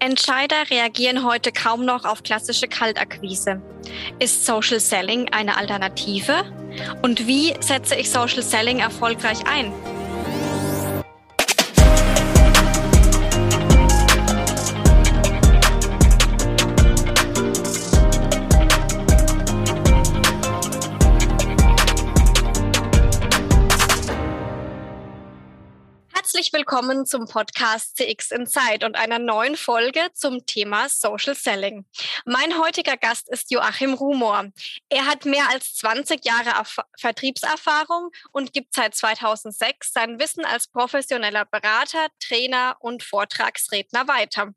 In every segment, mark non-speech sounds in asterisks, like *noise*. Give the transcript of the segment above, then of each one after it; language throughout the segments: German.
Entscheider reagieren heute kaum noch auf klassische Kaltakquise. Ist Social Selling eine Alternative? Und wie setze ich Social Selling erfolgreich ein? Willkommen zum Podcast CX Insight und einer neuen Folge zum Thema Social Selling. Mein heutiger Gast ist Joachim Rumor. Er hat mehr als 20 Jahre Erf Vertriebserfahrung und gibt seit 2006 sein Wissen als professioneller Berater, Trainer und Vortragsredner weiter.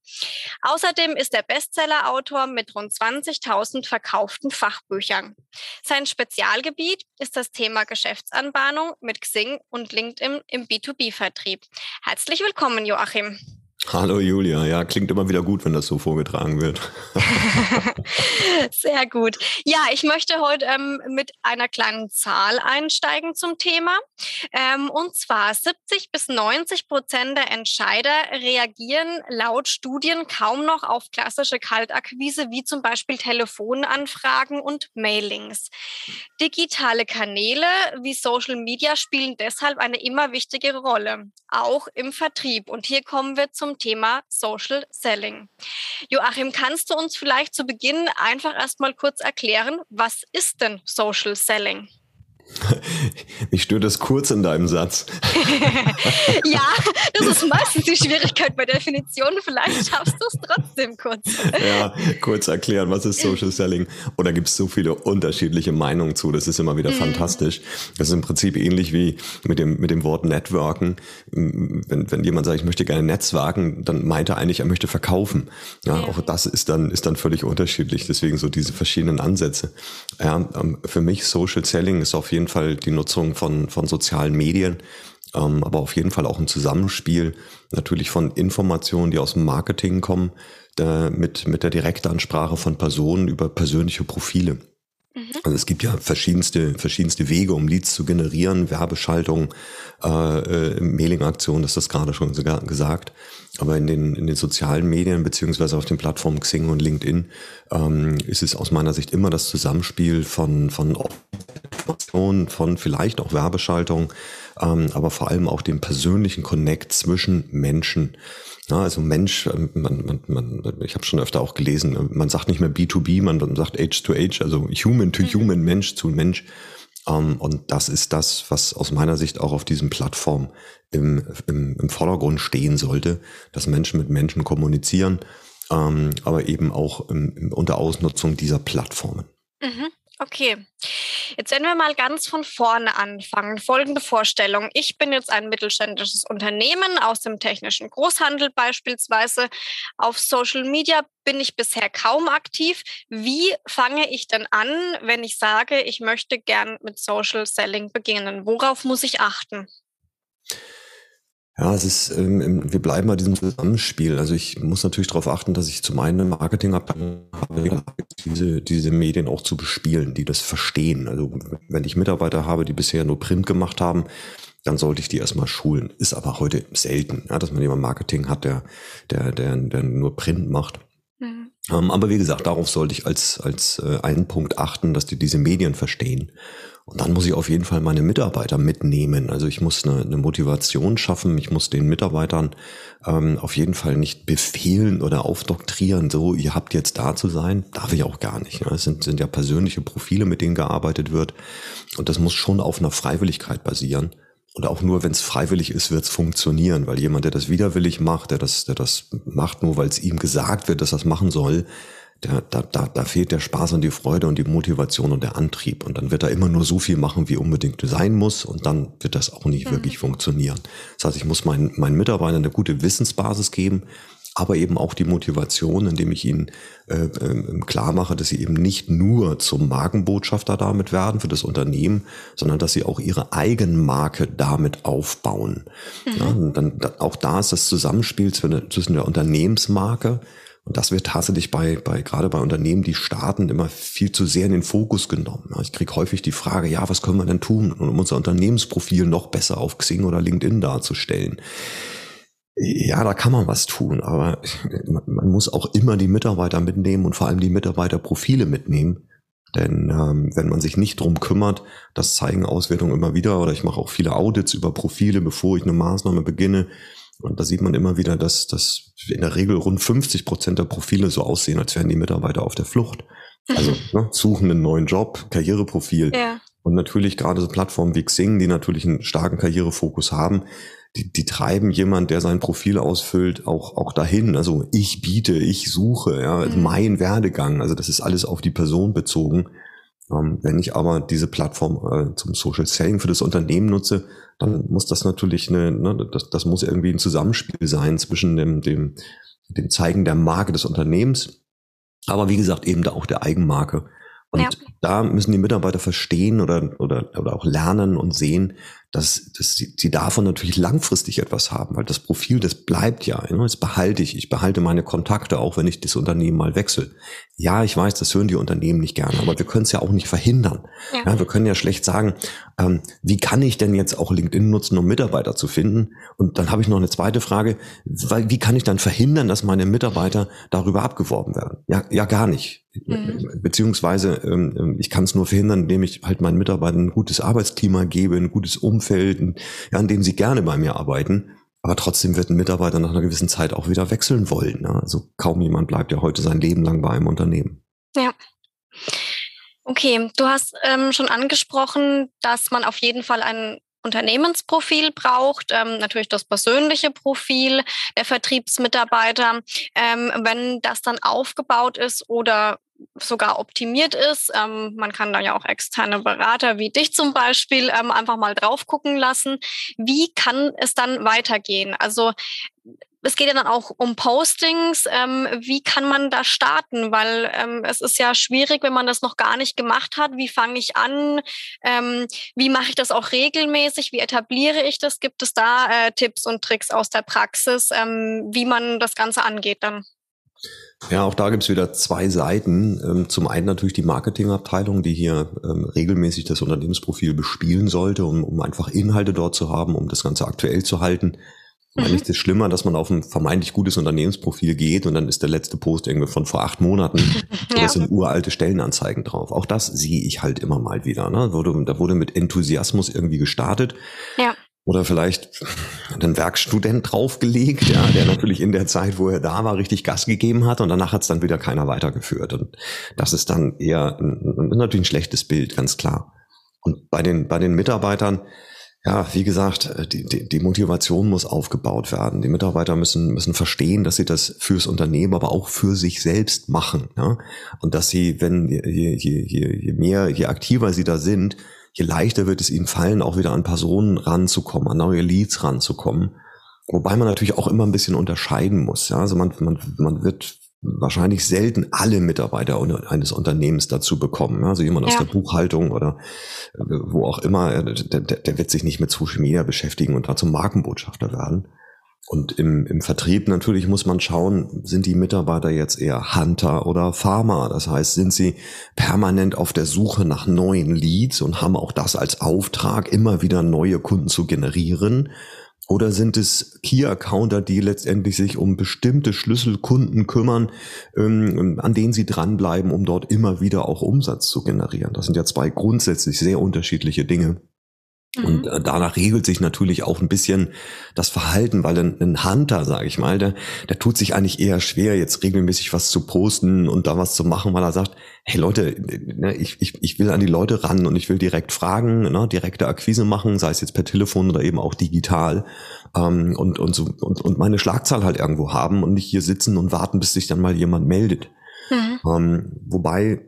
Außerdem ist er Bestsellerautor mit rund 20.000 verkauften Fachbüchern. Sein Spezialgebiet ist das Thema Geschäftsanbahnung mit Xing und LinkedIn im B2B-Vertrieb. Herzlich willkommen, Joachim. Hallo Julia, ja, klingt immer wieder gut, wenn das so vorgetragen wird. *laughs* Sehr gut. Ja, ich möchte heute ähm, mit einer kleinen Zahl einsteigen zum Thema. Ähm, und zwar 70 bis 90 Prozent der Entscheider reagieren laut Studien kaum noch auf klassische Kaltakquise, wie zum Beispiel Telefonanfragen und Mailings. Digitale Kanäle wie Social Media spielen deshalb eine immer wichtigere Rolle, auch im Vertrieb. Und hier kommen wir zum Thema Social Selling. Joachim, kannst du uns vielleicht zu Beginn einfach erstmal kurz erklären, was ist denn Social Selling? *laughs* Mich stört das kurz in deinem Satz. *laughs* ja, das ist *laughs* meistens die Schwierigkeit bei Definitionen. Vielleicht schaffst du es trotzdem kurz. ja, kurz erklären, was ist Social Selling? Oder gibt es so viele unterschiedliche Meinungen zu? Das ist immer wieder mhm. fantastisch. Das ist im Prinzip ähnlich wie mit dem, mit dem Wort Networken. Wenn, wenn jemand sagt, ich möchte gerne netzwerken, dann meint er eigentlich, er möchte verkaufen. Ja, ja. auch das ist dann, ist dann völlig unterschiedlich. Deswegen so diese verschiedenen Ansätze. Ja, ähm, für mich Social Selling ist auf jeden jeden Fall die Nutzung von, von sozialen Medien, ähm, aber auf jeden Fall auch ein Zusammenspiel natürlich von Informationen, die aus dem Marketing kommen, äh, mit, mit der Direktansprache von Personen über persönliche Profile. Mhm. Also es gibt ja verschiedenste, verschiedenste Wege, um Leads zu generieren, Werbeschaltung, äh, äh, Mailing-Aktionen, das ist das gerade schon sogar gesagt. Aber in den, in den sozialen Medien beziehungsweise auf den Plattformen Xing und LinkedIn ähm, ist es aus meiner Sicht immer das Zusammenspiel von, von Informationen, von vielleicht auch Werbeschaltung, ähm, aber vor allem auch dem persönlichen Connect zwischen Menschen. Ja, also Mensch, ähm, man, man, man, ich habe schon öfter auch gelesen, man sagt nicht mehr B2B, man sagt Age to Age, also Human to mhm. Human, Mensch zu Mensch. Um, ähm, und das ist das, was aus meiner Sicht auch auf diesen Plattformen im, im, im Vordergrund stehen sollte, dass Menschen mit Menschen kommunizieren, um, ähm, aber eben auch im, unter Ausnutzung dieser Plattformen. Mhm. Okay, jetzt werden wir mal ganz von vorne anfangen. Folgende Vorstellung. Ich bin jetzt ein mittelständisches Unternehmen aus dem technischen Großhandel beispielsweise. Auf Social Media bin ich bisher kaum aktiv. Wie fange ich denn an, wenn ich sage, ich möchte gern mit Social Selling beginnen? Worauf muss ich achten? Ja, es ist, ähm, wir bleiben bei diesem Zusammenspiel. Also ich muss natürlich darauf achten, dass ich zum einen Marketingabteilung habe, diese, diese Medien auch zu bespielen, die das verstehen. Also wenn ich Mitarbeiter habe, die bisher nur Print gemacht haben, dann sollte ich die erstmal schulen. Ist aber heute selten, ja, dass man jemand Marketing hat, der, der, der, der nur Print macht. Mhm. Ähm, aber wie gesagt, darauf sollte ich als, als äh, einen Punkt achten, dass die diese Medien verstehen. Und dann muss ich auf jeden Fall meine Mitarbeiter mitnehmen. Also ich muss eine, eine Motivation schaffen. Ich muss den Mitarbeitern ähm, auf jeden Fall nicht befehlen oder aufdoktrieren, so, ihr habt jetzt da zu sein. Darf ich auch gar nicht. Ne? Es sind, sind ja persönliche Profile, mit denen gearbeitet wird. Und das muss schon auf einer Freiwilligkeit basieren. Und auch nur, wenn es freiwillig ist, wird es funktionieren, weil jemand, der das widerwillig macht, der das, der das macht, nur weil es ihm gesagt wird, dass er das machen soll, der, da, da, da fehlt der Spaß und die Freude und die Motivation und der Antrieb. Und dann wird er immer nur so viel machen, wie unbedingt sein muss. Und dann wird das auch nicht mhm. wirklich funktionieren. Das heißt, ich muss meinen, meinen Mitarbeitern eine gute Wissensbasis geben, aber eben auch die Motivation, indem ich ihnen äh, äh, klar mache, dass sie eben nicht nur zum Markenbotschafter damit werden für das Unternehmen, sondern dass sie auch ihre Eigenmarke damit aufbauen. Mhm. Ja, dann, auch da ist das Zusammenspiel zwischen der Unternehmensmarke, und das wird tatsächlich bei, bei gerade bei Unternehmen, die starten, immer viel zu sehr in den Fokus genommen. Ich kriege häufig die Frage, ja, was können wir denn tun, um unser Unternehmensprofil noch besser auf Xing oder LinkedIn darzustellen? Ja, da kann man was tun, aber *laughs* man muss auch immer die Mitarbeiter mitnehmen und vor allem die Mitarbeiterprofile mitnehmen. Denn ähm, wenn man sich nicht drum kümmert, das zeigen Auswertungen immer wieder, oder ich mache auch viele Audits über Profile, bevor ich eine Maßnahme beginne. Und da sieht man immer wieder, dass, dass in der Regel rund 50 Prozent der Profile so aussehen, als wären die Mitarbeiter auf der Flucht. Also *laughs* ne, suchen einen neuen Job, Karriereprofil. Ja. Und natürlich gerade so Plattformen wie Xing, die natürlich einen starken Karrierefokus haben, die, die treiben jemand, der sein Profil ausfüllt, auch, auch dahin. Also ich biete, ich suche, ja, mhm. mein Werdegang. Also das ist alles auf die Person bezogen. Ähm, wenn ich aber diese Plattform äh, zum Social Selling für das Unternehmen nutze, dann muss das natürlich eine, ne, das, das muss irgendwie ein Zusammenspiel sein zwischen dem, dem, dem Zeigen der Marke des Unternehmens, aber wie gesagt eben da auch der Eigenmarke. Und ja. da müssen die Mitarbeiter verstehen oder, oder, oder auch lernen und sehen, dass, dass sie, sie davon natürlich langfristig etwas haben, weil das Profil, das bleibt ja, ne? das behalte ich. Ich behalte meine Kontakte, auch wenn ich das Unternehmen mal wechsle. Ja, ich weiß, das hören die Unternehmen nicht gerne, aber wir können es ja auch nicht verhindern. Ja. ja wir können ja schlecht sagen, ähm, wie kann ich denn jetzt auch LinkedIn nutzen, um Mitarbeiter zu finden? Und dann habe ich noch eine zweite Frage, weil, wie kann ich dann verhindern, dass meine Mitarbeiter darüber abgeworben werden? Ja, ja gar nicht. Mhm. Beziehungsweise ähm, ähm ich kann es nur verhindern, indem ich halt meinen Mitarbeitern ein gutes Arbeitsklima gebe, ein gutes Umfeld, ja, in dem sie gerne bei mir arbeiten. Aber trotzdem wird ein Mitarbeiter nach einer gewissen Zeit auch wieder wechseln wollen. Ne? Also kaum jemand bleibt ja heute sein Leben lang bei einem Unternehmen. Ja. Okay, du hast ähm, schon angesprochen, dass man auf jeden Fall ein Unternehmensprofil braucht, ähm, natürlich das persönliche Profil der Vertriebsmitarbeiter. Ähm, wenn das dann aufgebaut ist oder sogar optimiert ist. Ähm, man kann da ja auch externe Berater wie dich zum Beispiel ähm, einfach mal drauf gucken lassen. Wie kann es dann weitergehen? Also es geht ja dann auch um Postings. Ähm, wie kann man da starten? Weil ähm, es ist ja schwierig, wenn man das noch gar nicht gemacht hat. Wie fange ich an? Ähm, wie mache ich das auch regelmäßig? Wie etabliere ich das? Gibt es da äh, Tipps und Tricks aus der Praxis, ähm, wie man das Ganze angeht dann? Ja, auch da gibt's wieder zwei Seiten. Ähm, zum einen natürlich die Marketingabteilung, die hier ähm, regelmäßig das Unternehmensprofil bespielen sollte, um, um einfach Inhalte dort zu haben, um das Ganze aktuell zu halten. Mhm. Weil nichts ist schlimmer, dass man auf ein vermeintlich gutes Unternehmensprofil geht und dann ist der letzte Post irgendwie von vor acht Monaten. *laughs* ja. Das sind uralte Stellenanzeigen drauf. Auch das sehe ich halt immer mal wieder. Ne? Da, wurde, da wurde mit Enthusiasmus irgendwie gestartet. Ja. Oder vielleicht einen Werkstudent draufgelegt, ja, der natürlich in der Zeit, wo er da war, richtig Gas gegeben hat und danach hat es dann wieder keiner weitergeführt. Und das ist dann eher ein, natürlich ein schlechtes Bild, ganz klar. Und bei den, bei den Mitarbeitern, ja, wie gesagt, die, die, die Motivation muss aufgebaut werden. Die Mitarbeiter müssen, müssen verstehen, dass sie das fürs Unternehmen, aber auch für sich selbst machen. Ja? Und dass sie, wenn je, je, je, je mehr, je aktiver sie da sind, je leichter wird es ihnen fallen, auch wieder an Personen ranzukommen, an neue Leads ranzukommen. Wobei man natürlich auch immer ein bisschen unterscheiden muss. Ja? Also man, man, man wird wahrscheinlich selten alle Mitarbeiter eines Unternehmens dazu bekommen. Also jemand ja. aus der Buchhaltung oder äh, wo auch immer, äh, der, der wird sich nicht mit Social Media beschäftigen und dazu Markenbotschafter werden. Und im, im Vertrieb natürlich muss man schauen, sind die Mitarbeiter jetzt eher Hunter oder Farmer? Das heißt, sind sie permanent auf der Suche nach neuen Leads und haben auch das als Auftrag, immer wieder neue Kunden zu generieren? Oder sind es Key-Accounter, die letztendlich sich um bestimmte Schlüsselkunden kümmern, ähm, an denen sie dranbleiben, um dort immer wieder auch Umsatz zu generieren? Das sind ja zwei grundsätzlich sehr unterschiedliche Dinge. Und mhm. äh, danach regelt sich natürlich auch ein bisschen das Verhalten, weil ein, ein Hunter, sage ich mal, der, der tut sich eigentlich eher schwer, jetzt regelmäßig was zu posten und da was zu machen, weil er sagt, hey Leute, ne, ich, ich, ich will an die Leute ran und ich will direkt fragen, ne, direkte Akquise machen, sei es jetzt per Telefon oder eben auch digital ähm, und, und, so, und, und meine Schlagzahl halt irgendwo haben und nicht hier sitzen und warten, bis sich dann mal jemand meldet. Mhm. Ähm, wobei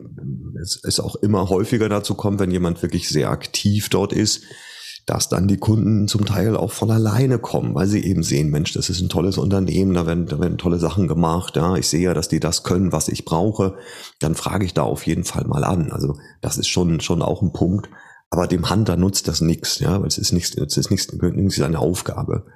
es, es auch immer häufiger dazu kommt, wenn jemand wirklich sehr aktiv dort ist, dass dann die Kunden zum Teil auch von alleine kommen, weil sie eben sehen, Mensch, das ist ein tolles Unternehmen, da werden, da werden tolle Sachen gemacht, ja, ich sehe ja, dass die das können, was ich brauche, dann frage ich da auf jeden Fall mal an. Also das ist schon, schon auch ein Punkt. Aber dem Hunter nutzt das nichts, ja, weil es ist nichts, es ist nichts, nicht seine Aufgabe.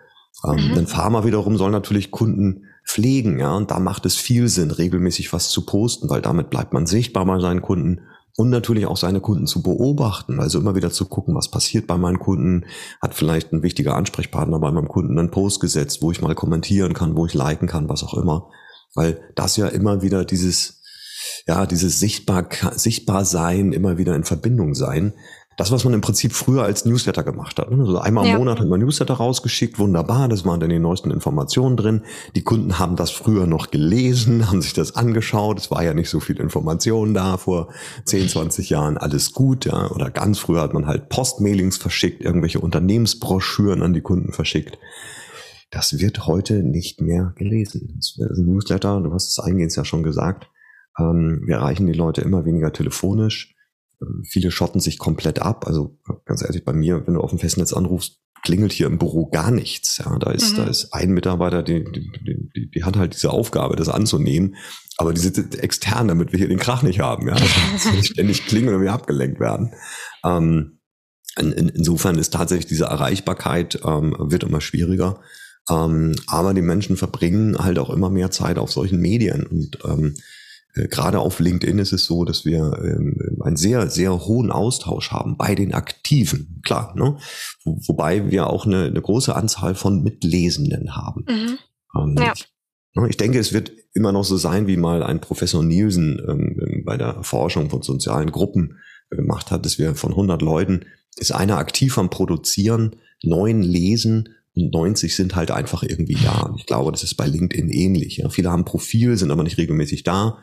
Ähm, mhm. Ein Farmer wiederum soll natürlich Kunden pflegen, ja, und da macht es viel Sinn, regelmäßig was zu posten, weil damit bleibt man sichtbar bei seinen Kunden und natürlich auch seine Kunden zu beobachten, also immer wieder zu gucken, was passiert bei meinen Kunden, hat vielleicht ein wichtiger Ansprechpartner bei meinem Kunden einen Post gesetzt, wo ich mal kommentieren kann, wo ich liken kann, was auch immer, weil das ja immer wieder dieses, ja, dieses sichtbar, sichtbar sein, immer wieder in Verbindung sein, das, was man im Prinzip früher als Newsletter gemacht hat. Ne? Also einmal im ja. Monat hat man Newsletter rausgeschickt, wunderbar, das waren dann die neuesten Informationen drin. Die Kunden haben das früher noch gelesen, *laughs* haben sich das angeschaut. Es war ja nicht so viel Information da vor 10, 20 Jahren, alles gut. Ja. Oder ganz früher hat man halt Postmailings verschickt, irgendwelche Unternehmensbroschüren an die Kunden verschickt. Das wird heute nicht mehr gelesen. Das ist ein Newsletter, du hast es eingehend ja schon gesagt. Ähm, wir erreichen die Leute immer weniger telefonisch Viele schotten sich komplett ab. Also ganz ehrlich, bei mir, wenn du auf dem Festnetz anrufst, klingelt hier im Büro gar nichts. Ja, da ist, mhm. da ist ein Mitarbeiter, die, die, die, die hat halt diese Aufgabe, das anzunehmen. Aber die sitzt extern, damit wir hier den Krach nicht haben. Ja, also nicht ständig klingeln und wir abgelenkt werden. Ähm, in, in, insofern ist tatsächlich diese Erreichbarkeit ähm, wird immer schwieriger. Ähm, aber die Menschen verbringen halt auch immer mehr Zeit auf solchen Medien und ähm, äh, gerade auf LinkedIn ist es so, dass wir ähm, einen sehr, sehr hohen Austausch haben bei den Aktiven, klar, ne? Wo, wobei wir auch eine, eine große Anzahl von Mitlesenden haben. Mhm. Ähm, ja. Ne, ich denke, es wird immer noch so sein, wie mal ein Professor Nielsen ähm, bei der Forschung von sozialen Gruppen äh, gemacht hat, dass wir von 100 Leuten ist einer aktiv am Produzieren, neun lesen und 90 sind halt einfach irgendwie da. Und ich glaube, das ist bei LinkedIn ähnlich. Ja. Viele haben Profil, sind aber nicht regelmäßig da.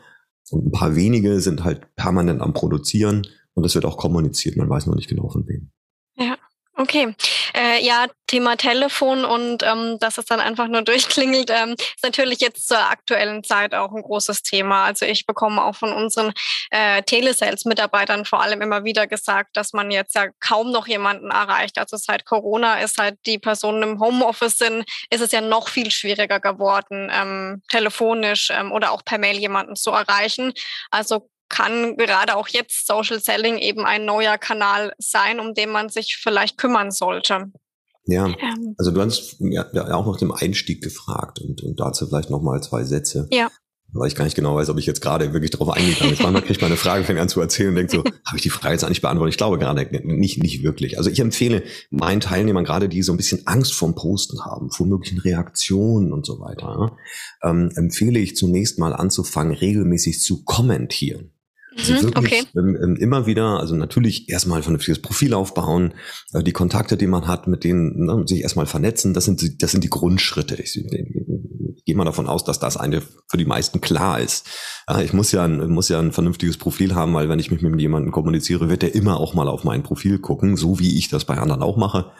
Und ein paar wenige sind halt permanent am Produzieren und das wird auch kommuniziert. Man weiß noch nicht genau von wem. Ja. Okay, äh, ja, Thema Telefon und ähm, dass es dann einfach nur *laughs* durchklingelt, ähm, ist natürlich jetzt zur aktuellen Zeit auch ein großes Thema. Also ich bekomme auch von unseren äh, Telesales-Mitarbeitern vor allem immer wieder gesagt, dass man jetzt ja kaum noch jemanden erreicht. Also seit Corona ist halt die Personen im Homeoffice sind, ist es ja noch viel schwieriger geworden, ähm, telefonisch ähm, oder auch per Mail jemanden zu erreichen. Also kann gerade auch jetzt Social Selling eben ein neuer Kanal sein, um den man sich vielleicht kümmern sollte. Ja, ähm. also du hast ja, auch nach dem Einstieg gefragt und, und dazu vielleicht nochmal zwei Sätze. Ja. Weil ich gar nicht genau weiß, ob ich jetzt gerade wirklich darauf eingehen kann. Manchmal kriege ich meine Frage, fängt an zu erzählen und denke so, *laughs* habe ich die Frage jetzt eigentlich beantwortet? Ich glaube gerade nicht, nicht wirklich. Also ich empfehle meinen Teilnehmern gerade, die so ein bisschen Angst vorm Posten haben, vor möglichen Reaktionen und so weiter, ähm, empfehle ich zunächst mal anzufangen, regelmäßig zu kommentieren. Also mhm, wirklich okay. Ähm, immer wieder, also natürlich erstmal ein vernünftiges Profil aufbauen, äh, die Kontakte, die man hat, mit denen ne, sich erstmal vernetzen, das sind, die, das sind die Grundschritte. Ich, ich, ich gehe mal davon aus, dass das eine für die meisten klar ist. Ich muss ja, ein, muss ja ein vernünftiges Profil haben, weil wenn ich mich mit jemandem kommuniziere, wird der immer auch mal auf mein Profil gucken, so wie ich das bei anderen auch mache.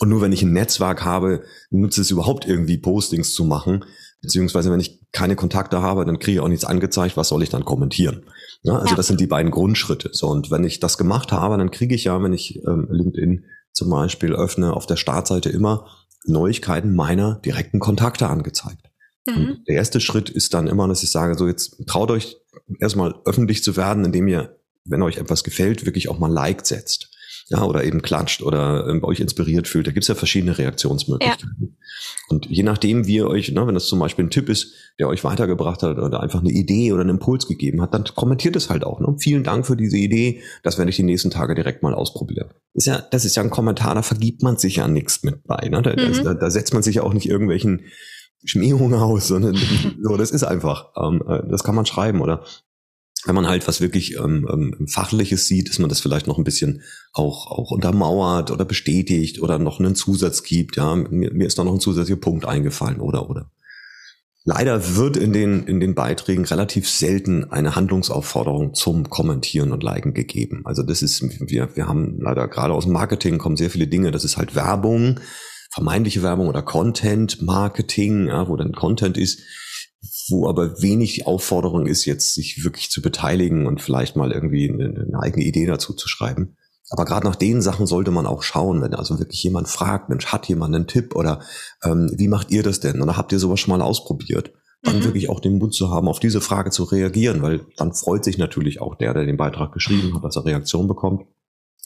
Und nur wenn ich ein Netzwerk habe, nutze es überhaupt irgendwie Postings zu machen. Beziehungsweise wenn ich keine Kontakte habe, dann kriege ich auch nichts angezeigt, was soll ich dann kommentieren? Ja, also ja. das sind die beiden Grundschritte. So, und wenn ich das gemacht habe, dann kriege ich ja, wenn ich ähm, LinkedIn zum Beispiel öffne, auf der Startseite immer Neuigkeiten meiner direkten Kontakte angezeigt. Mhm. der erste Schritt ist dann immer, dass ich sage, so jetzt traut euch erstmal öffentlich zu werden, indem ihr, wenn euch etwas gefällt, wirklich auch mal Like setzt ja, oder eben klatscht oder ähm, euch inspiriert fühlt. Da gibt's ja verschiedene Reaktionsmöglichkeiten. Ja. Und je nachdem, wie ihr euch, ne, wenn das zum Beispiel ein Tipp ist, der euch weitergebracht hat oder einfach eine Idee oder einen Impuls gegeben hat, dann kommentiert es halt auch. Ne? Vielen Dank für diese Idee. Das werde ich die nächsten Tage direkt mal ausprobieren. Das ist ja, das ist ja ein Kommentar, da vergibt man sich ja nichts mit bei. Ne? Da, mhm. da, da setzt man sich ja auch nicht irgendwelchen Schmähungen aus, sondern *laughs* so, das ist einfach. Ähm, äh, das kann man schreiben oder wenn man halt was wirklich ähm, ähm, Fachliches sieht, dass man das vielleicht noch ein bisschen auch, auch untermauert oder bestätigt oder noch einen Zusatz gibt. Ja, mir, mir ist da noch ein zusätzlicher Punkt eingefallen oder oder. Leider wird in den, in den Beiträgen relativ selten eine Handlungsaufforderung zum Kommentieren und Liken gegeben. Also das ist, wir, wir haben leider gerade aus dem Marketing kommen sehr viele Dinge, das ist halt Werbung, vermeintliche Werbung oder Content Marketing, ja, wo dann Content ist, wo aber wenig Aufforderung ist, jetzt sich wirklich zu beteiligen und vielleicht mal irgendwie eine, eine eigene Idee dazu zu schreiben. Aber gerade nach den Sachen sollte man auch schauen, wenn also wirklich jemand fragt, Mensch, hat jemand einen Tipp oder ähm, wie macht ihr das denn? Oder habt ihr sowas schon mal ausprobiert? Dann mhm. wirklich auch den Mut zu haben, auf diese Frage zu reagieren, weil dann freut sich natürlich auch der, der den Beitrag geschrieben hat, dass er Reaktion bekommt.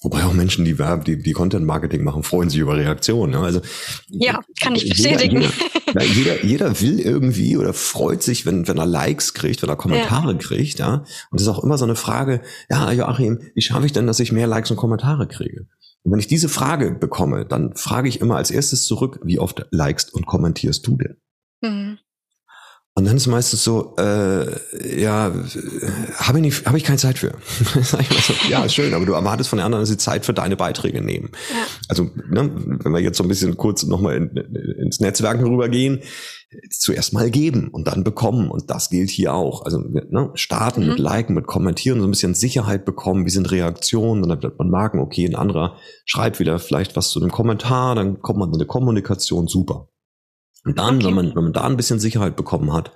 Wobei auch Menschen, die die, die Content Marketing machen, freuen sich über Reaktionen. Ne? Also ja, kann ich bestätigen. Jeder, jeder, jeder, will irgendwie oder freut sich, wenn, wenn er Likes kriegt, wenn er Kommentare ja. kriegt, ja. Und das ist auch immer so eine Frage, ja, Joachim, wie schaffe ich denn, dass ich mehr Likes und Kommentare kriege? Und wenn ich diese Frage bekomme, dann frage ich immer als erstes zurück, wie oft likest und kommentierst du denn? Mhm. Und dann ist meistens so, äh, ja, habe ich, nicht, hab ich keine Zeit für. *laughs* so, ja, schön, aber du erwartest von den anderen, dass sie Zeit für deine Beiträge nehmen. Ja. Also, ne, wenn wir jetzt so ein bisschen kurz nochmal in, ins Netzwerken rübergehen, zuerst mal geben und dann bekommen. Und das gilt hier auch. Also ne, starten mhm. mit Liken, mit Kommentieren, so ein bisschen Sicherheit bekommen, wie sind Reaktionen, dann wird man merken, okay, ein anderer schreibt wieder vielleicht was zu einem Kommentar, dann kommt man in eine Kommunikation, super. Und dann, okay. wenn man, wenn man da ein bisschen Sicherheit bekommen hat,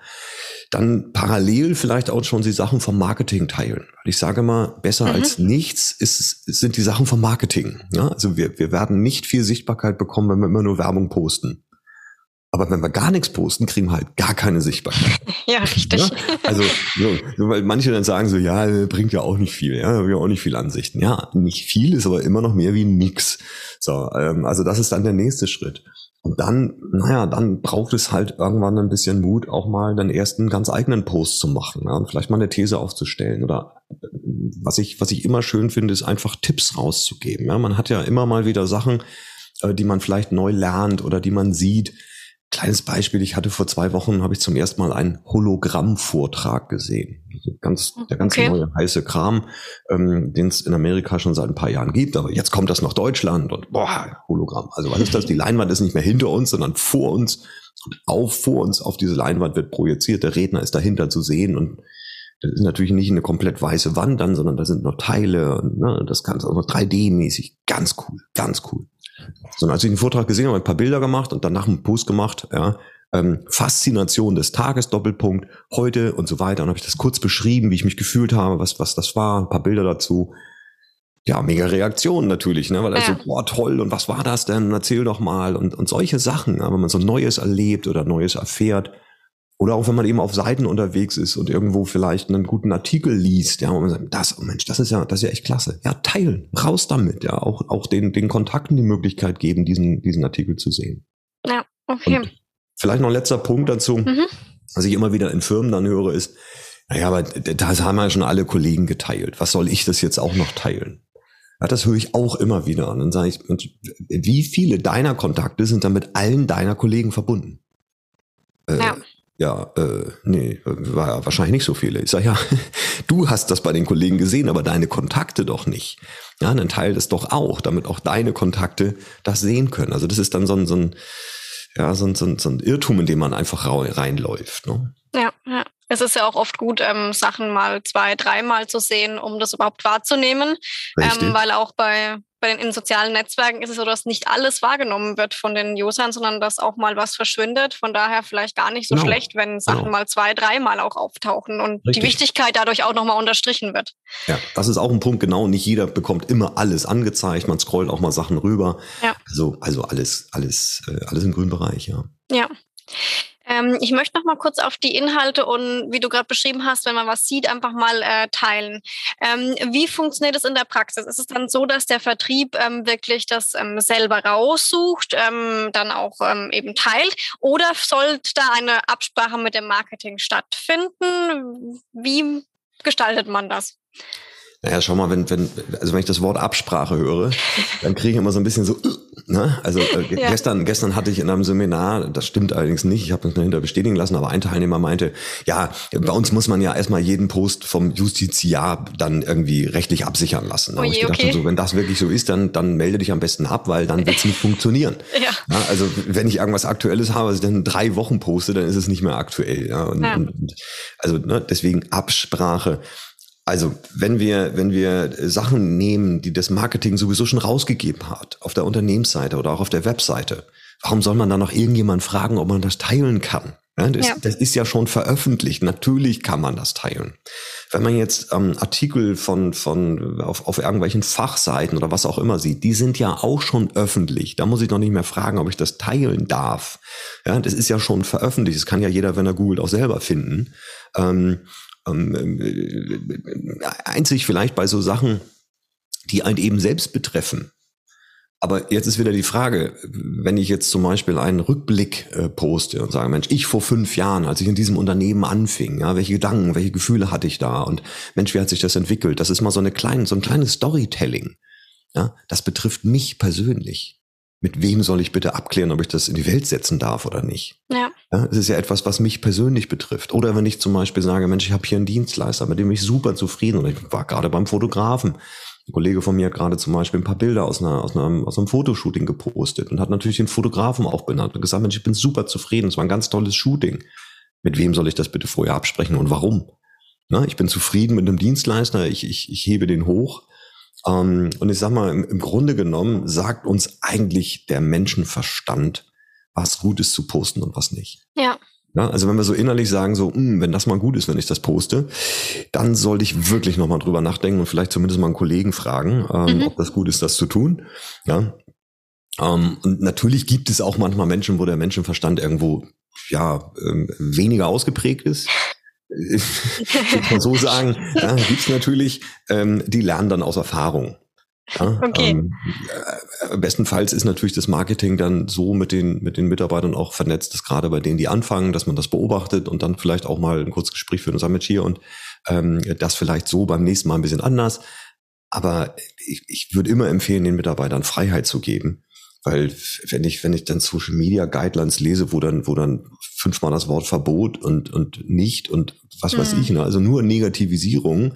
dann parallel vielleicht auch schon die Sachen vom Marketing teilen. Ich sage mal, besser mhm. als nichts ist, sind die Sachen vom Marketing. Ja, also wir, wir werden nicht viel Sichtbarkeit bekommen, wenn wir immer nur Werbung posten. Aber wenn wir gar nichts posten, kriegen wir halt gar keine Sichtbarkeit. *laughs* ja, richtig. Ja? Also, so, weil manche dann sagen so, ja, bringt ja auch nicht viel, ja, wir auch nicht viel Ansichten. Ja, nicht viel ist aber immer noch mehr wie nix. So, ähm, also das ist dann der nächste Schritt. Und dann, naja, dann braucht es halt irgendwann ein bisschen Mut, auch mal den ersten ganz eigenen Post zu machen ja, und vielleicht mal eine These aufzustellen. Oder was ich, was ich immer schön finde, ist einfach Tipps rauszugeben. Ja, man hat ja immer mal wieder Sachen, äh, die man vielleicht neu lernt oder die man sieht. Kleines Beispiel, ich hatte vor zwei Wochen, habe ich zum ersten Mal einen Hologramm-Vortrag gesehen. Ganz, der ganz okay. neue heiße Kram, ähm, den es in Amerika schon seit ein paar Jahren gibt, aber jetzt kommt das nach Deutschland und boah, Hologramm. Also was ist das? Die Leinwand ist nicht mehr hinter uns, sondern vor uns und auf vor uns auf diese Leinwand wird projiziert. Der Redner ist dahinter zu sehen und das ist natürlich nicht eine komplett weiße Wand dann, sondern da sind noch Teile und ne, das Ganze auch noch 3D-mäßig. Ganz cool, ganz cool. So, und als ich den Vortrag gesehen habe, ein paar Bilder gemacht und danach einen Post gemacht, ja, ähm, Faszination des Tages, Doppelpunkt, heute und so weiter. Und habe ich das kurz beschrieben, wie ich mich gefühlt habe, was, was das war, ein paar Bilder dazu. Ja, mega Reaktionen natürlich, ne? Weil ja. so, boah, toll, und was war das denn? Erzähl doch mal. Und, und solche Sachen, ja, wenn man so Neues erlebt oder Neues erfährt, oder auch wenn man eben auf Seiten unterwegs ist und irgendwo vielleicht einen guten Artikel liest, ja, und man sagt, das, oh Mensch, das ist ja, das ist ja echt klasse. Ja, teilen, raus damit, ja, auch, auch den, den Kontakten die Möglichkeit geben, diesen, diesen Artikel zu sehen. Ja, okay. Und vielleicht noch ein letzter Punkt dazu, mhm. was ich immer wieder in Firmen dann höre, ist, naja, aber das haben ja schon alle Kollegen geteilt. Was soll ich das jetzt auch noch teilen? Ja, das höre ich auch immer wieder. Und dann sage ich, wie viele deiner Kontakte sind dann mit allen deiner Kollegen verbunden? Äh, ja ja, äh, nee, war ja wahrscheinlich nicht so viele. Ich sage, ja, *laughs* du hast das bei den Kollegen gesehen, aber deine Kontakte doch nicht. Ja, dann teile das doch auch, damit auch deine Kontakte das sehen können. Also das ist dann so ein, so ein, ja, so ein, so ein, so ein Irrtum, in dem man einfach reinläuft. Ne? Ja, ja. Es ist ja auch oft gut, ähm, Sachen mal zwei, dreimal zu sehen, um das überhaupt wahrzunehmen. Ähm, weil auch bei bei den in sozialen Netzwerken ist es so, dass nicht alles wahrgenommen wird von den Usern, sondern dass auch mal was verschwindet. Von daher vielleicht gar nicht so genau. schlecht, wenn Sachen genau. mal zwei, dreimal auch auftauchen und Richtig. die Wichtigkeit dadurch auch nochmal unterstrichen wird. Ja, das ist auch ein Punkt, genau. Nicht jeder bekommt immer alles angezeigt. Man scrollt auch mal Sachen rüber. Ja. Also, also alles, alles, äh, alles im grünen Bereich, ja. Ja. Ähm, ich möchte noch mal kurz auf die Inhalte und wie du gerade beschrieben hast, wenn man was sieht, einfach mal äh, teilen. Ähm, wie funktioniert es in der Praxis? Ist es dann so, dass der Vertrieb ähm, wirklich das ähm, selber raussucht, ähm, dann auch ähm, eben teilt? Oder sollte da eine Absprache mit dem Marketing stattfinden? Wie gestaltet man das? Naja, schau mal, wenn, wenn, also wenn ich das Wort Absprache höre, dann kriege ich immer so ein bisschen so, ne? Also äh, ja. gestern, gestern hatte ich in einem Seminar, das stimmt allerdings nicht, ich habe das dahinter bestätigen lassen, aber ein Teilnehmer meinte, ja, bei uns muss man ja erstmal jeden Post vom Justiziar dann irgendwie rechtlich absichern lassen. Oh je, ich okay. so, wenn das wirklich so ist, dann, dann melde dich am besten ab, weil dann wird es nicht funktionieren. *laughs* Ja. ja. Also wenn ich irgendwas Aktuelles habe, was ich dann drei Wochen poste, dann ist es nicht mehr aktuell. Ja? Und, ja. und also ne, deswegen Absprache. Also, wenn wir, wenn wir Sachen nehmen, die das Marketing sowieso schon rausgegeben hat, auf der Unternehmensseite oder auch auf der Webseite, warum soll man dann noch irgendjemand fragen, ob man das teilen kann? Ja, das, ja. das, ist ja schon veröffentlicht. Natürlich kann man das teilen. Wenn man jetzt ähm, Artikel von, von auf, auf irgendwelchen Fachseiten oder was auch immer sieht, die sind ja auch schon öffentlich. Da muss ich noch nicht mehr fragen, ob ich das teilen darf. Ja, das ist ja schon veröffentlicht. Das kann ja jeder, wenn er googelt, auch selber finden. Ähm, ähm, äh, einzig vielleicht bei so Sachen, die einen eben selbst betreffen. Aber jetzt ist wieder die Frage, wenn ich jetzt zum Beispiel einen Rückblick äh, poste und sage, Mensch, ich vor fünf Jahren, als ich in diesem Unternehmen anfing, ja, welche Gedanken, welche Gefühle hatte ich da und Mensch, wie hat sich das entwickelt? Das ist mal so eine kleine, so ein kleines Storytelling. Ja, das betrifft mich persönlich. Mit wem soll ich bitte abklären, ob ich das in die Welt setzen darf oder nicht? Ja. ja es ist ja etwas, was mich persönlich betrifft. Oder wenn ich zum Beispiel sage, Mensch, ich habe hier einen Dienstleister, mit dem ich super zufrieden und ich war gerade beim Fotografen ein Kollege von mir hat gerade zum Beispiel ein paar Bilder aus, einer, aus, einem, aus einem Fotoshooting gepostet und hat natürlich den Fotografen auch benannt und gesagt, Mensch, ich bin super zufrieden, es war ein ganz tolles Shooting. Mit wem soll ich das bitte vorher absprechen und warum? Na, ich bin zufrieden mit einem Dienstleister, ich, ich, ich hebe den hoch. Ähm, und ich sag mal, im, im Grunde genommen sagt uns eigentlich der Menschenverstand, was gut ist zu posten und was nicht. Ja. Ja, also wenn wir so innerlich sagen, so, mh, hm, wenn das mal gut ist, wenn ich das poste, dann sollte ich wirklich nochmal drüber nachdenken und vielleicht zumindest mal einen Kollegen fragen, ähm, mhm. ob das gut ist, das zu tun. Ja. Ähm, und natürlich gibt es auch manchmal Menschen, wo der Menschenverstand irgendwo ja ähm, weniger ausgeprägt ist. Ich mal so sagen, ja, gibt es natürlich, ähm, die lernen dann aus Erfahrung. Ja, okay. Ähm, äh, bestenfalls ist natürlich das Marketing dann so mit den, mit den Mitarbeitern auch vernetzt, dass gerade bei denen, die anfangen, dass man das beobachtet und dann vielleicht auch mal ein kurzes Gespräch führt und sagt, Mensch, hier und ähm, das vielleicht so beim nächsten Mal ein bisschen anders. Aber ich, ich würde immer empfehlen, den Mitarbeitern Freiheit zu geben. Weil wenn ich, wenn ich dann Social Media Guidelines lese, wo dann, wo dann fünfmal das Wort Verbot und, und nicht und was mhm. weiß ich, ne? also nur Negativisierung,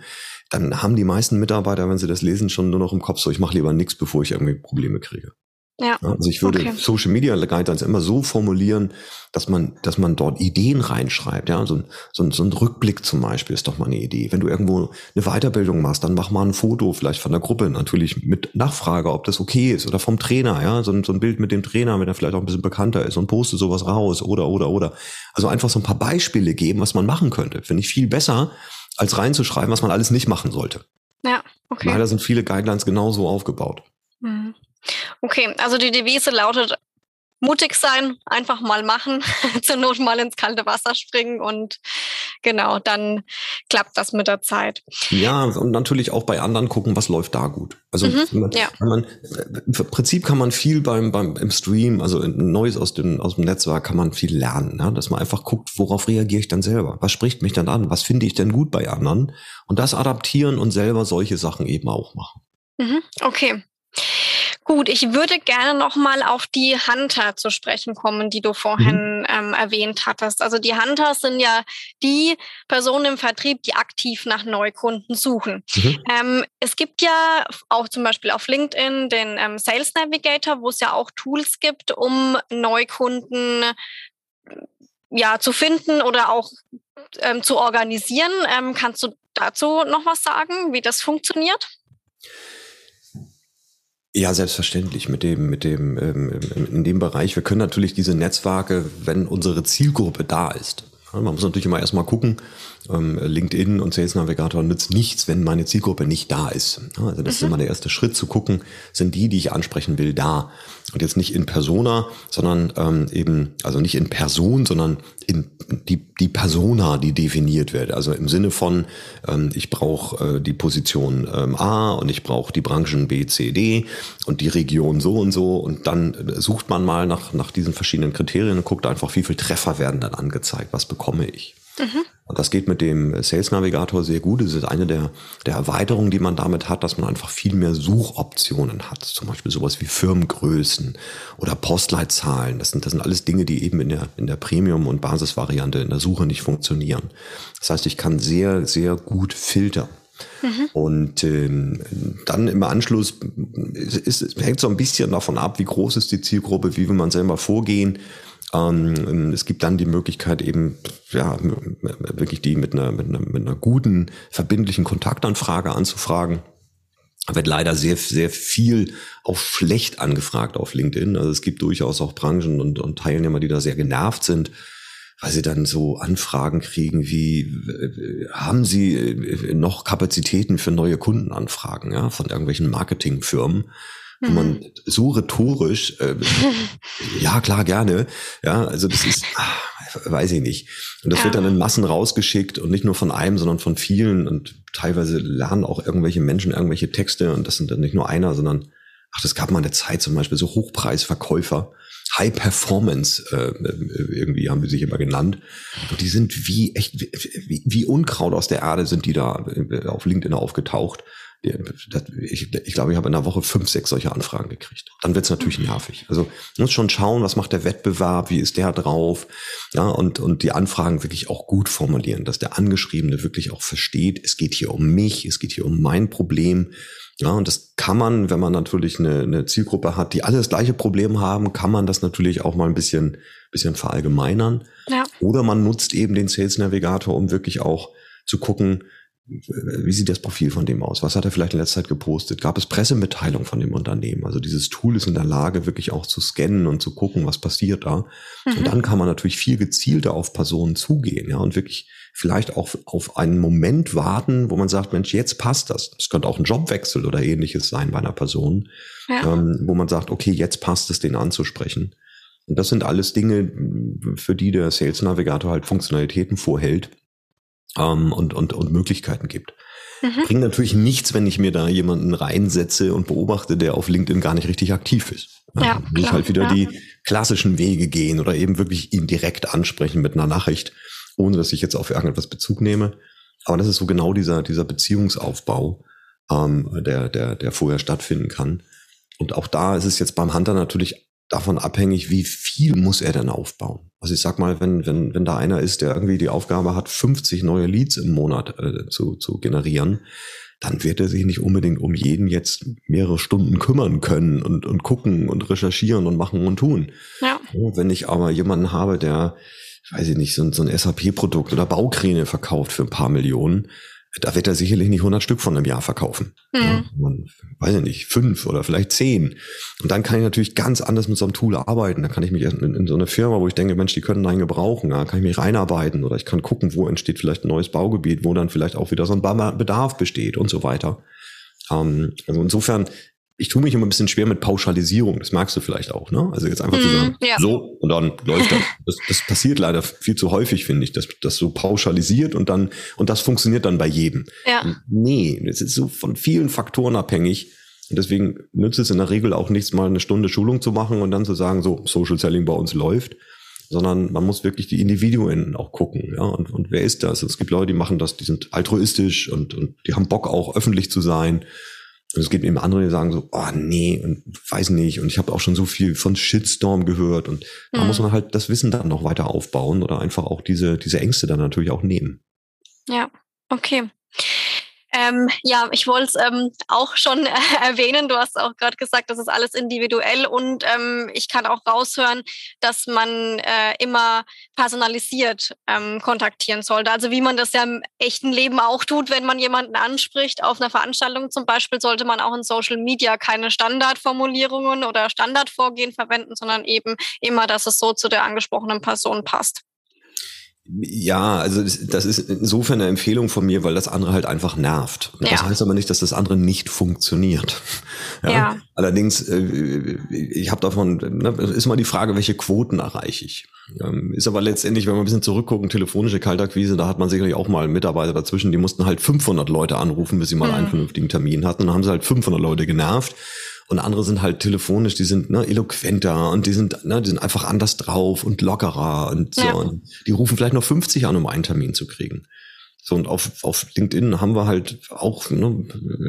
dann haben die meisten Mitarbeiter, wenn sie das lesen, schon nur noch im Kopf so, ich mache lieber nichts, bevor ich irgendwie Probleme kriege. Ja. Also ich würde okay. Social Media Guidelines immer so formulieren, dass man, dass man dort Ideen reinschreibt. Ja, so ein, so ein, so ein Rückblick zum Beispiel ist doch mal eine Idee. Wenn du irgendwo eine Weiterbildung machst, dann mach mal ein Foto vielleicht von der Gruppe, natürlich mit Nachfrage, ob das okay ist oder vom Trainer. Ja, so ein, so ein Bild mit dem Trainer, wenn er vielleicht auch ein bisschen bekannter ist und poste sowas raus oder, oder, oder. Also einfach so ein paar Beispiele geben, was man machen könnte. Finde ich viel besser, als reinzuschreiben, was man alles nicht machen sollte. Ja, okay. Leider sind viele Guidelines genauso aufgebaut. Mhm. Okay, also die Devise lautet mutig sein, einfach mal machen, *laughs* zur Not mal ins kalte Wasser springen und genau, dann klappt das mit der Zeit. Ja, und natürlich auch bei anderen gucken, was läuft da gut. Also mhm, man, ja. man, im Prinzip kann man viel beim, beim im Stream, also Neues aus dem, aus dem Netzwerk kann man viel lernen, ja? dass man einfach guckt, worauf reagiere ich dann selber? Was spricht mich dann an? Was finde ich denn gut bei anderen? Und das adaptieren und selber solche Sachen eben auch machen. Mhm, okay. Gut, ich würde gerne noch mal auf die Hunter zu sprechen kommen, die du vorhin mhm. ähm, erwähnt hattest. Also die Hunter sind ja die Personen im Vertrieb, die aktiv nach Neukunden suchen. Mhm. Ähm, es gibt ja auch zum Beispiel auf LinkedIn den ähm, Sales Navigator, wo es ja auch Tools gibt, um Neukunden ja zu finden oder auch ähm, zu organisieren. Ähm, kannst du dazu noch was sagen, wie das funktioniert? Ja, selbstverständlich mit dem, mit dem, ähm, in dem Bereich. Wir können natürlich diese Netzwerke, wenn unsere Zielgruppe da ist. Man muss natürlich immer erstmal gucken, ähm, LinkedIn und Sales Navigator nützt nichts, wenn meine Zielgruppe nicht da ist. Also das mhm. ist immer der erste Schritt zu gucken, sind die, die ich ansprechen will, da. Und jetzt nicht in Persona, sondern ähm, eben, also nicht in Person, sondern in die, die Persona, die definiert wird. Also im Sinne von, ähm, ich brauche äh, die Position ähm, A und ich brauche die Branchen B, C, D und die Region so und so. Und dann äh, sucht man mal nach, nach diesen verschiedenen Kriterien und guckt einfach, wie viele Treffer werden dann angezeigt, was bekomme ich. Mhm. Und das geht mit dem Sales Navigator sehr gut. Das ist eine der, der Erweiterungen, die man damit hat, dass man einfach viel mehr Suchoptionen hat. Zum Beispiel sowas wie Firmengrößen oder Postleitzahlen. Das sind, das sind alles Dinge, die eben in der, in der Premium- und Basisvariante in der Suche nicht funktionieren. Das heißt, ich kann sehr, sehr gut filtern. Mhm. Und ähm, dann im Anschluss ist, ist, hängt so ein bisschen davon ab, wie groß ist die Zielgruppe, wie will man selber vorgehen. Ähm, es gibt dann die Möglichkeit eben, ja, wirklich die mit einer, mit einer, mit einer guten, verbindlichen Kontaktanfrage anzufragen. Wird leider sehr, sehr viel auch schlecht angefragt auf LinkedIn. Also es gibt durchaus auch Branchen und, und Teilnehmer, die da sehr genervt sind, weil sie dann so Anfragen kriegen wie, haben Sie äh, noch Kapazitäten für neue Kundenanfragen, ja, von irgendwelchen Marketingfirmen? Mhm. man so rhetorisch, äh, *laughs* ja klar, gerne, ja, also das ist, ach, weiß ich nicht. Und das ja. wird dann in Massen rausgeschickt und nicht nur von einem, sondern von vielen und teilweise lernen auch irgendwelche Menschen irgendwelche Texte und das sind dann nicht nur einer, sondern, ach, das gab mal eine Zeit zum Beispiel so Hochpreisverkäufer, High Performance äh, irgendwie haben wir sich immer genannt. Und die sind wie echt wie, wie Unkraut aus der Erde sind die da äh, auf LinkedIn aufgetaucht. Ich, ich glaube, ich habe in einer Woche fünf, sechs solche Anfragen gekriegt. Dann wird es natürlich nervig. Also muss schon schauen, was macht der Wettbewerb, wie ist der drauf, ja und und die Anfragen wirklich auch gut formulieren, dass der Angeschriebene wirklich auch versteht, es geht hier um mich, es geht hier um mein Problem ja, und das kann man, wenn man natürlich eine, eine Zielgruppe hat, die alle das gleiche Problem haben, kann man das natürlich auch mal ein bisschen, bisschen verallgemeinern. Ja. Oder man nutzt eben den Sales Navigator, um wirklich auch zu gucken, wie sieht das Profil von dem aus? Was hat er vielleicht in letzter Zeit gepostet? Gab es Pressemitteilung von dem Unternehmen? Also dieses Tool ist in der Lage, wirklich auch zu scannen und zu gucken, was passiert da. Mhm. Und dann kann man natürlich viel gezielter auf Personen zugehen, ja, und wirklich vielleicht auch auf einen Moment warten, wo man sagt, Mensch, jetzt passt das. Das könnte auch ein Jobwechsel oder ähnliches sein bei einer Person, ja. ähm, wo man sagt, okay, jetzt passt es, den anzusprechen. Und das sind alles Dinge, für die der Sales Navigator halt Funktionalitäten vorhält ähm, und, und, und Möglichkeiten gibt. Mhm. Bringt natürlich nichts, wenn ich mir da jemanden reinsetze und beobachte, der auf LinkedIn gar nicht richtig aktiv ist. Ja, muss ich halt wieder ja. die klassischen Wege gehen oder eben wirklich ihn direkt ansprechen mit einer Nachricht, ohne dass ich jetzt auf irgendetwas Bezug nehme. Aber das ist so genau dieser, dieser Beziehungsaufbau, ähm, der, der, der vorher stattfinden kann. Und auch da ist es jetzt beim Hunter natürlich davon abhängig, wie viel muss er denn aufbauen. Also ich sag mal, wenn, wenn, wenn da einer ist, der irgendwie die Aufgabe hat, 50 neue Leads im Monat äh, zu, zu generieren, dann wird er sich nicht unbedingt um jeden jetzt mehrere Stunden kümmern können und, und gucken und recherchieren und machen und tun. Ja. Wenn ich aber jemanden habe, der, weiß ich nicht, so, so ein SAP-Produkt oder Baukräne verkauft für ein paar Millionen, da wird er sicherlich nicht 100 Stück von einem Jahr verkaufen. Mhm. Ja, man, weiß ich nicht, fünf oder vielleicht zehn. Und dann kann ich natürlich ganz anders mit so einem Tool arbeiten. Da kann ich mich in, in so eine Firma, wo ich denke, Mensch, die können einen gebrauchen, da kann ich mich reinarbeiten oder ich kann gucken, wo entsteht vielleicht ein neues Baugebiet, wo dann vielleicht auch wieder so ein Bedarf besteht und so weiter. Ähm, also insofern ich tue mich immer ein bisschen schwer mit Pauschalisierung. Das magst du vielleicht auch, ne? Also jetzt einfach zu mhm, sagen, ja. so und dann läuft das. *laughs* das. Das passiert leider viel zu häufig, finde ich, dass das so pauschalisiert und dann und das funktioniert dann bei jedem. Ja. Nee, das ist so von vielen Faktoren abhängig. Und deswegen nützt es in der Regel auch nichts, mal eine Stunde Schulung zu machen und dann zu sagen, so Social Selling bei uns läuft, sondern man muss wirklich die Individuen auch gucken, ja. Und, und wer ist das? Es gibt Leute, die machen das, die sind altruistisch und und die haben Bock auch öffentlich zu sein und es gibt eben andere, die sagen so, oh nee, und weiß nicht. Und ich habe auch schon so viel von Shitstorm gehört. Und da mhm. muss man halt das Wissen dann noch weiter aufbauen oder einfach auch diese, diese Ängste dann natürlich auch nehmen. Ja, okay. Ähm, ja, ich wollte es ähm, auch schon äh, *laughs* erwähnen. Du hast auch gerade gesagt, das ist alles individuell und ähm, ich kann auch raushören, dass man äh, immer personalisiert ähm, kontaktieren sollte. Also wie man das ja im echten Leben auch tut, wenn man jemanden anspricht auf einer Veranstaltung zum Beispiel, sollte man auch in Social Media keine Standardformulierungen oder Standardvorgehen verwenden, sondern eben immer, dass es so zu der angesprochenen Person passt. Ja, also das ist insofern eine Empfehlung von mir, weil das andere halt einfach nervt. Ja. Das heißt aber nicht, dass das andere nicht funktioniert. *laughs* Ja. ja. Allerdings, äh, ich habe davon, ne, ist mal die Frage, welche Quoten erreiche ich. Ähm, ist aber letztendlich, wenn wir ein bisschen zurückgucken, telefonische Kaltakquise, da hat man sicherlich auch mal Mitarbeiter dazwischen, die mussten halt 500 Leute anrufen, bis sie mal mhm. einen vernünftigen Termin hatten. Und dann haben sie halt 500 Leute genervt. Und andere sind halt telefonisch, die sind ne, eloquenter und die sind, ne, die sind einfach anders drauf und lockerer und so. Ja. Und die rufen vielleicht noch 50 an, um einen Termin zu kriegen. So, und auf, auf LinkedIn haben wir halt auch, ne,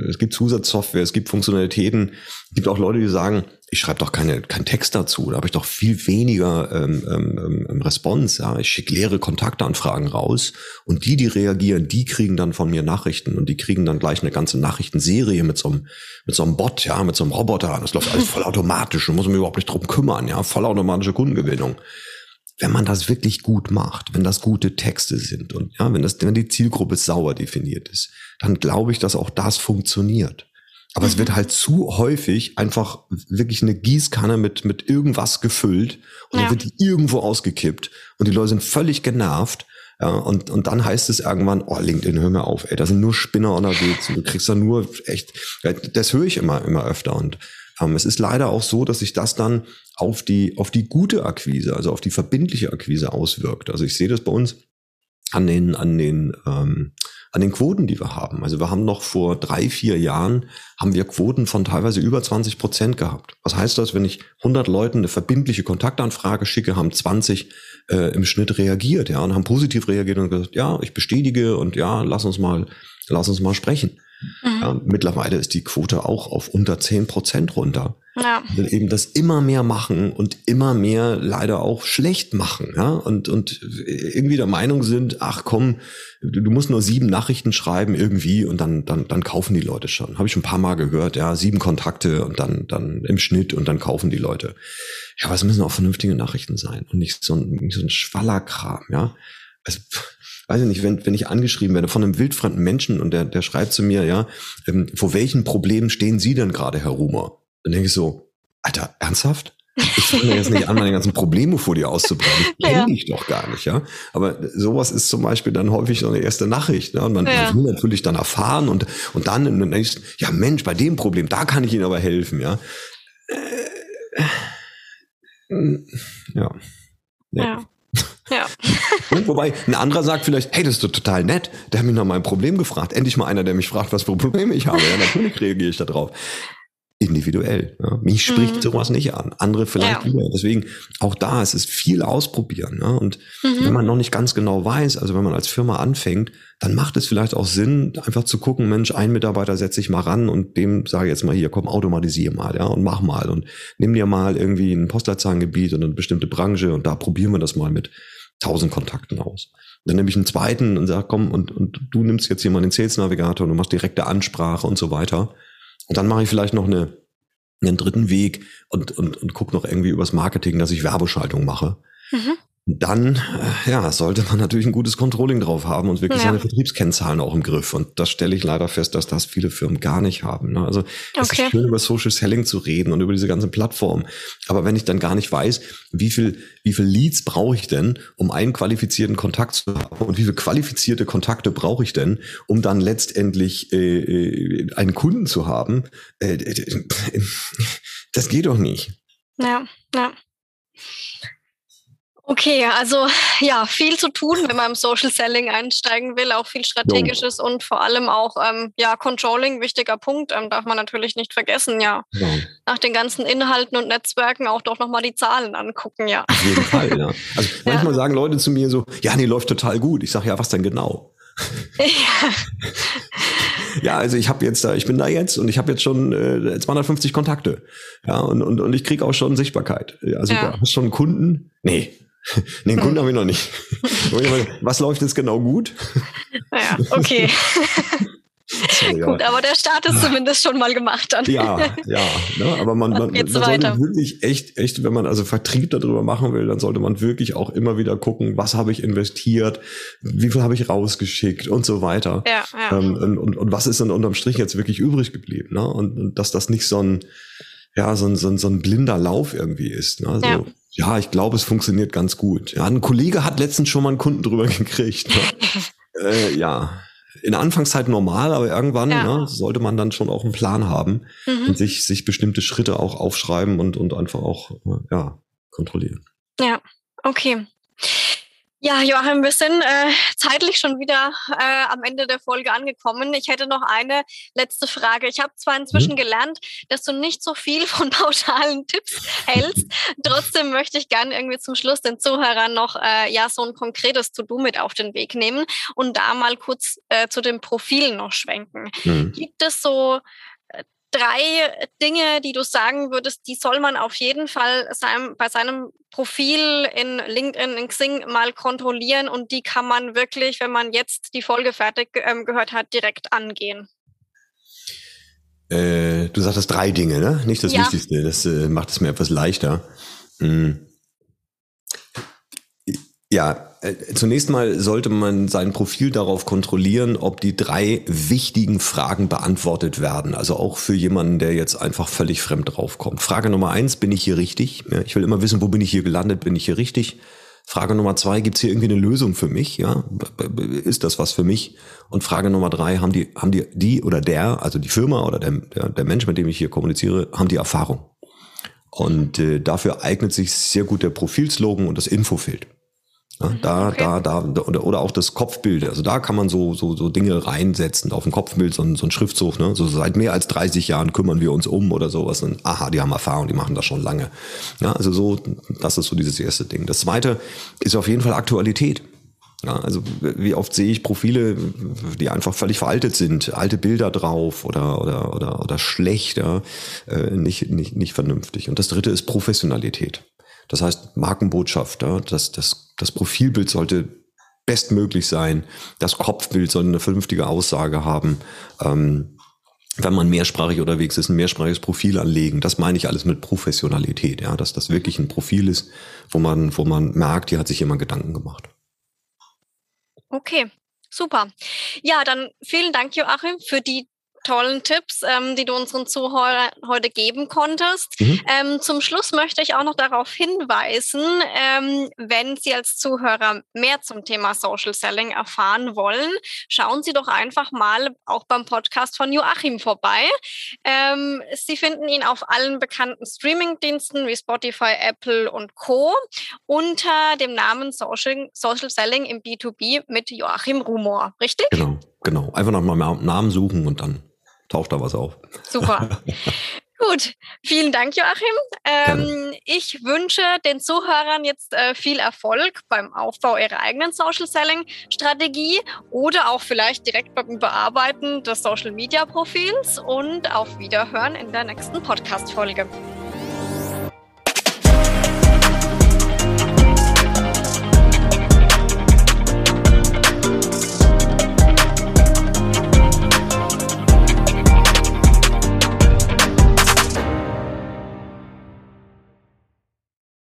es gibt Zusatzsoftware, es gibt Funktionalitäten, es gibt auch Leute, die sagen, ich schreibe doch keine, keinen Text dazu, da habe ich doch viel weniger ähm, ähm, ähm, Response. Ja. Ich schicke leere Kontaktanfragen raus und die, die reagieren, die kriegen dann von mir Nachrichten und die kriegen dann gleich eine ganze Nachrichtenserie mit so einem, mit so einem Bot, ja, mit so einem Roboter. Das läuft alles *laughs* vollautomatisch, da muss man überhaupt nicht drum kümmern, ja, vollautomatische Kundengewinnung wenn man das wirklich gut macht, wenn das gute Texte sind und ja, wenn das, wenn die Zielgruppe sauer definiert ist, dann glaube ich, dass auch das funktioniert. Aber mhm. es wird halt zu häufig einfach wirklich eine Gießkanne mit, mit irgendwas gefüllt und ja. dann wird die irgendwo ausgekippt und die Leute sind völlig genervt. Ja, und, und dann heißt es irgendwann, oh, LinkedIn, hör mir auf, ey, da sind nur Spinner unterwegs und du kriegst da nur echt, das höre ich immer, immer öfter und es ist leider auch so, dass sich das dann auf die, auf die gute Akquise, also auf die verbindliche Akquise auswirkt. Also ich sehe das bei uns an den, an den, ähm, an den Quoten, die wir haben. Also wir haben noch vor drei, vier Jahren haben wir Quoten von teilweise über 20 Prozent gehabt. Was heißt das, wenn ich 100 Leuten eine verbindliche Kontaktanfrage schicke, haben 20 äh, im Schnitt reagiert, ja, und haben positiv reagiert und gesagt, ja, ich bestätige und ja, lass uns mal, lass uns mal sprechen. Mhm. Ja, mittlerweile ist die Quote auch auf unter 10 Prozent runter. Ja. Weil eben das immer mehr machen und immer mehr leider auch schlecht machen, ja, und, und irgendwie der Meinung sind, ach komm, du musst nur sieben Nachrichten schreiben irgendwie und dann, dann, dann kaufen die Leute schon. Habe ich schon ein paar Mal gehört, ja, sieben Kontakte und dann, dann im Schnitt und dann kaufen die Leute. Ja, aber es müssen auch vernünftige Nachrichten sein und nicht so ein, nicht so ein Schwallerkram, ja. Also, weiß ich nicht, wenn, wenn ich angeschrieben werde von einem wildfremden Menschen und der, der schreibt zu mir, ja, ähm, vor welchen Problemen stehen Sie denn gerade, Herr Rumer? Dann denke ich so, Alter, ernsthaft? Ich fange jetzt nicht an, meine ganzen Probleme vor dir auszubreiten. *laughs* Kenne ja. ich doch gar nicht, ja. Aber sowas ist zum Beispiel dann häufig so eine erste Nachricht. Ne? Und man, ja. man will natürlich dann erfahren und, und dann im nächsten, ja Mensch, bei dem Problem, da kann ich Ihnen aber helfen, ja. Äh, ja. Nee. Ja. Ja. Wobei ein anderer sagt vielleicht, hey, das ist doch total nett. Der hat mich nach meinem Problem gefragt. Endlich mal einer, der mich fragt, was für Probleme ich habe. Ja, natürlich *laughs* reagiere ich da drauf individuell. Ja. Mich spricht mhm. sowas nicht an, andere vielleicht ja. wieder. Deswegen auch da, es ist viel ausprobieren. Ja. Und mhm. wenn man noch nicht ganz genau weiß, also wenn man als Firma anfängt, dann macht es vielleicht auch Sinn, einfach zu gucken, Mensch, ein Mitarbeiter setze ich mal ran und dem sage jetzt mal hier, komm, automatisier mal, ja, und mach mal und nimm dir mal irgendwie ein Postleitzahlengebiet und eine bestimmte Branche und da probieren wir das mal mit tausend Kontakten aus. Und dann nehme ich einen zweiten und sage, komm, und, und du nimmst jetzt hier mal den Sales Navigator und du machst direkte Ansprache und so weiter. Und dann mache ich vielleicht noch eine, einen dritten Weg und, und, und gucke noch irgendwie übers Marketing, dass ich Werbeschaltung mache. Mhm dann äh, ja, sollte man natürlich ein gutes Controlling drauf haben und wirklich ja. seine Vertriebskennzahlen auch im Griff. Und das stelle ich leider fest, dass das viele Firmen gar nicht haben. Ne? Also es okay. ist schön, über Social Selling zu reden und über diese ganzen Plattformen. Aber wenn ich dann gar nicht weiß, wie viel, wie viel Leads brauche ich denn, um einen qualifizierten Kontakt zu haben und wie viele qualifizierte Kontakte brauche ich denn, um dann letztendlich äh, äh einen Kunden zu haben, äh, äh das geht doch nicht. Ja, ja. Okay, also ja, viel zu tun, wenn man im Social Selling einsteigen will, auch viel Strategisches ja. und vor allem auch ähm, ja Controlling, wichtiger Punkt, ähm, darf man natürlich nicht vergessen, ja. ja. Nach den ganzen Inhalten und Netzwerken auch doch nochmal die Zahlen angucken, ja. Auf jeden Fall, ja. Also *laughs* manchmal ja. sagen Leute zu mir so, ja, nee, läuft total gut. Ich sage, ja, was denn genau? Ja. *laughs* ja, also ich habe jetzt da, ich bin da jetzt und ich habe jetzt schon äh, 250 Kontakte. Ja, und, und, und ich kriege auch schon Sichtbarkeit. Ja, super. Ja. Hast du schon Kunden? Nee, *laughs* Den Kunden habe ich noch nicht. *laughs* Was läuft jetzt genau gut? Naja, okay. *laughs* So, ja. Gut, aber der Start ist zumindest schon mal gemacht dann. Ja, ja. Ne? Aber man, man, man sollte wirklich echt, echt, wenn man also Vertrieb darüber machen will, dann sollte man wirklich auch immer wieder gucken, was habe ich investiert, wie viel habe ich rausgeschickt und so weiter. Ja, ja. Ähm, und, und, und was ist dann unterm Strich jetzt wirklich übrig geblieben? Ne? Und, und dass das nicht so ein, ja, so ein, so ein, so ein blinder Lauf irgendwie ist. Ne? So, ja. Ja, ich glaube, es funktioniert ganz gut. Ja, ein Kollege hat letztens schon mal einen Kunden drüber *laughs* gekriegt. Ne? äh, ja, in der Anfangszeit normal, aber irgendwann ja. ne, sollte man dann schon auch einen Plan haben mhm. und sich, sich bestimmte Schritte auch aufschreiben und, und einfach auch ja, kontrollieren. Ja, okay. Ja, Joachim, wir sind äh, zeitlich schon wieder äh, am Ende der Folge angekommen. Ich hätte noch eine letzte Frage. Ich habe zwar inzwischen mhm. gelernt, dass du nicht so viel von *laughs* pauschalen Tipps hältst. Trotzdem möchte ich gerne irgendwie zum Schluss den Zuhörern noch äh, ja so ein konkretes To-Do mit auf den Weg nehmen und da mal kurz äh, zu den Profilen noch schwenken. Mhm. Gibt es so drei Dinge, die du sagen würdest, die soll man auf jeden Fall seinem, bei seinem Profil in LinkedIn, in Xing mal kontrollieren und die kann man wirklich, wenn man jetzt die Folge fertig ähm, gehört hat, direkt angehen? Äh, du sagtest drei Dinge, ne? Nicht das ja. Wichtigste. Das äh, macht es mir etwas leichter. Hm. Ja, zunächst mal sollte man sein Profil darauf kontrollieren, ob die drei wichtigen Fragen beantwortet werden. Also auch für jemanden, der jetzt einfach völlig fremd draufkommt. Frage Nummer eins, bin ich hier richtig? Ja, ich will immer wissen, wo bin ich hier gelandet? Bin ich hier richtig? Frage Nummer zwei, gibt es hier irgendwie eine Lösung für mich? Ja, ist das was für mich? Und Frage Nummer drei, haben die, haben die, die oder der, also die Firma oder der, der, der Mensch, mit dem ich hier kommuniziere, haben die Erfahrung? Und äh, dafür eignet sich sehr gut der Profilslogan und das Infofeld. Ja, mhm, da, okay. da, da, oder, oder auch das Kopfbild. Also da kann man so, so, so Dinge reinsetzen. Auf dem Kopfbild so ein, so ein Schriftzug, ne? So seit mehr als 30 Jahren kümmern wir uns um oder sowas. Und aha, die haben Erfahrung, die machen das schon lange. Ja, also so, das ist so dieses erste Ding. Das zweite ist auf jeden Fall Aktualität. Ja, also wie oft sehe ich Profile, die einfach völlig veraltet sind, alte Bilder drauf oder oder oder oder schlecht, ja, äh, nicht nicht nicht vernünftig. Und das dritte ist Professionalität. Das heißt Markenbotschaft, ja, das das das Profilbild sollte bestmöglich sein, das Kopfbild soll eine vernünftige Aussage haben. Ähm, wenn man mehrsprachig unterwegs ist, ein mehrsprachiges Profil anlegen. Das meine ich alles mit Professionalität, ja, dass das wirklich ein Profil ist, wo man, wo man merkt, hier hat sich jemand Gedanken gemacht. Okay, super. Ja, dann vielen Dank, Joachim, für die tollen Tipps, ähm, die du unseren Zuhörern heute geben konntest. Mhm. Ähm, zum Schluss möchte ich auch noch darauf hinweisen, ähm, wenn Sie als Zuhörer mehr zum Thema Social Selling erfahren wollen, schauen Sie doch einfach mal auch beim Podcast von Joachim vorbei. Ähm, Sie finden ihn auf allen bekannten Streaming-Diensten wie Spotify, Apple und Co. unter dem Namen Social, Social Selling im B2B mit Joachim Rumor, richtig? Genau, genau. Einfach nach meinem Namen suchen und dann taucht da was auf. Super. *laughs* Gut, vielen Dank, Joachim. Ähm, ich wünsche den Zuhörern jetzt äh, viel Erfolg beim Aufbau ihrer eigenen Social Selling Strategie oder auch vielleicht direkt beim Überarbeiten des Social Media Profils und auf Wiederhören in der nächsten Podcast Folge.